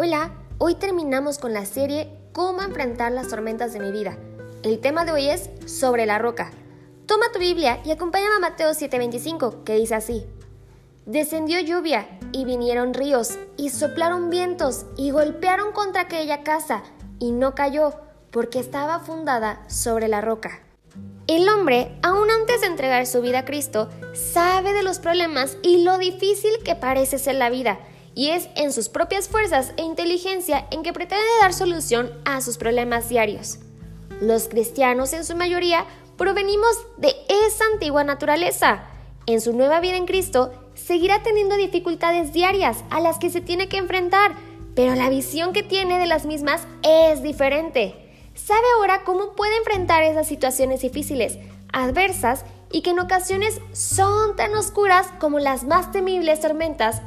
Hola, hoy terminamos con la serie Cómo enfrentar las tormentas de mi vida. El tema de hoy es sobre la roca. Toma tu Biblia y acompáñame a Mateo 7:25, que dice así. Descendió lluvia y vinieron ríos y soplaron vientos y golpearon contra aquella casa y no cayó porque estaba fundada sobre la roca. El hombre, aún antes de entregar su vida a Cristo, sabe de los problemas y lo difícil que parece ser la vida y es en sus propias fuerzas e inteligencia en que pretende dar solución a sus problemas diarios. Los cristianos en su mayoría provenimos de esa antigua naturaleza. En su nueva vida en Cristo seguirá teniendo dificultades diarias a las que se tiene que enfrentar, pero la visión que tiene de las mismas es diferente. Sabe ahora cómo puede enfrentar esas situaciones difíciles, adversas y que en ocasiones son tan oscuras como las más temibles tormentas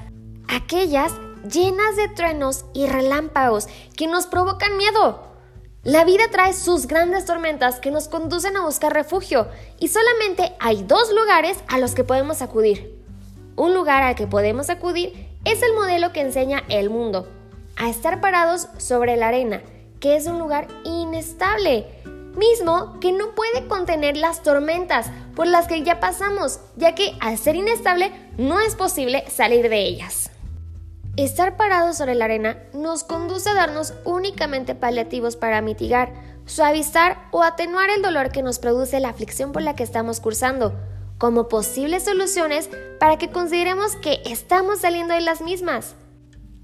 aquellas llenas de truenos y relámpagos que nos provocan miedo. La vida trae sus grandes tormentas que nos conducen a buscar refugio y solamente hay dos lugares a los que podemos acudir. Un lugar al que podemos acudir es el modelo que enseña el mundo, a estar parados sobre la arena, que es un lugar inestable, mismo que no puede contener las tormentas por las que ya pasamos, ya que al ser inestable no es posible salir de ellas. Estar parados sobre la arena nos conduce a darnos únicamente paliativos para mitigar, suavizar o atenuar el dolor que nos produce la aflicción por la que estamos cursando, como posibles soluciones para que consideremos que estamos saliendo de las mismas.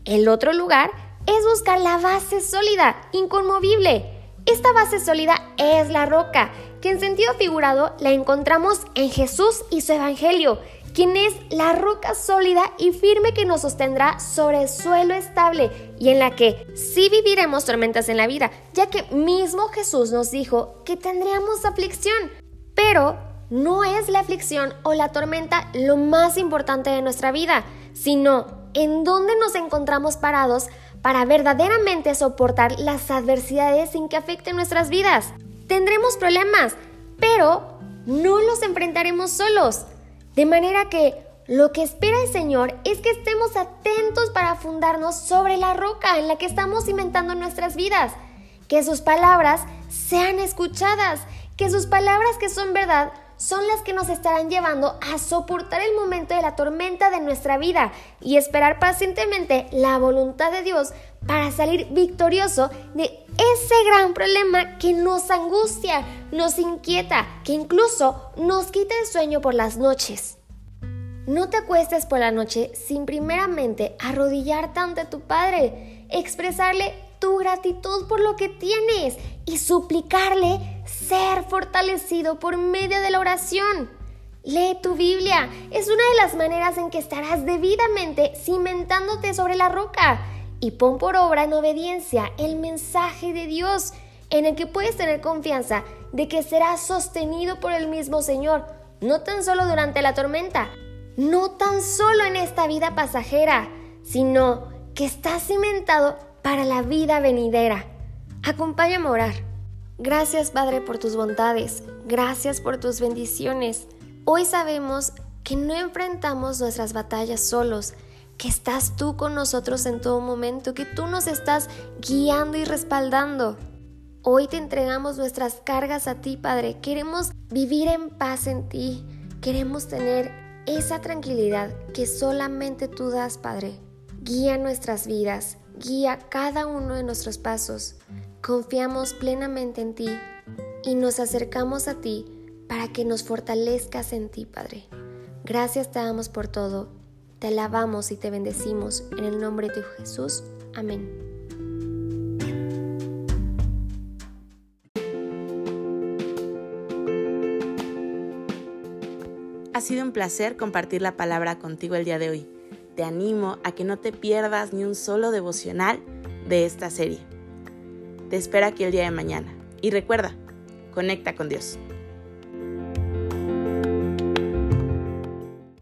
El otro lugar es buscar la base sólida, inconmovible. Esta base sólida es la roca, que en sentido figurado la encontramos en Jesús y su Evangelio, quien es la roca sólida y firme que nos sostendrá sobre el suelo estable y en la que sí viviremos tormentas en la vida, ya que mismo Jesús nos dijo que tendríamos aflicción. Pero no es la aflicción o la tormenta lo más importante de nuestra vida, sino en dónde nos encontramos parados para verdaderamente soportar las adversidades sin que afecten nuestras vidas. Tendremos problemas, pero no los enfrentaremos solos. De manera que lo que espera el Señor es que estemos atentos para fundarnos sobre la roca en la que estamos cimentando nuestras vidas, que sus palabras sean escuchadas, que sus palabras que son verdad son las que nos estarán llevando a soportar el momento de la tormenta de nuestra vida y esperar pacientemente la voluntad de Dios para salir victorioso de ese gran problema que nos angustia, nos inquieta, que incluso nos quita el sueño por las noches. No te acuestes por la noche sin primeramente arrodillarte ante tu Padre, expresarle tu gratitud por lo que tienes y suplicarle ser fortalecido por medio de la oración. Lee tu Biblia, es una de las maneras en que estarás debidamente cimentándote sobre la roca y pon por obra en obediencia el mensaje de Dios en el que puedes tener confianza de que serás sostenido por el mismo Señor, no tan solo durante la tormenta, no tan solo en esta vida pasajera, sino que estás cimentado para la vida venidera. Acompáñame a orar. Gracias Padre por tus bondades, gracias por tus bendiciones. Hoy sabemos que no enfrentamos nuestras batallas solos, que estás tú con nosotros en todo momento, que tú nos estás guiando y respaldando. Hoy te entregamos nuestras cargas a ti, Padre. Queremos vivir en paz en ti. Queremos tener esa tranquilidad que solamente tú das, Padre. Guía nuestras vidas, guía cada uno de nuestros pasos. Confiamos plenamente en ti y nos acercamos a ti para que nos fortalezcas en ti, Padre. Gracias te damos por todo te alabamos y te bendecimos en el nombre de Jesús. Amén. Ha sido un placer compartir la palabra contigo el día de hoy. Te animo a que no te pierdas ni un solo devocional de esta serie. Te espero aquí el día de mañana y recuerda, conecta con Dios.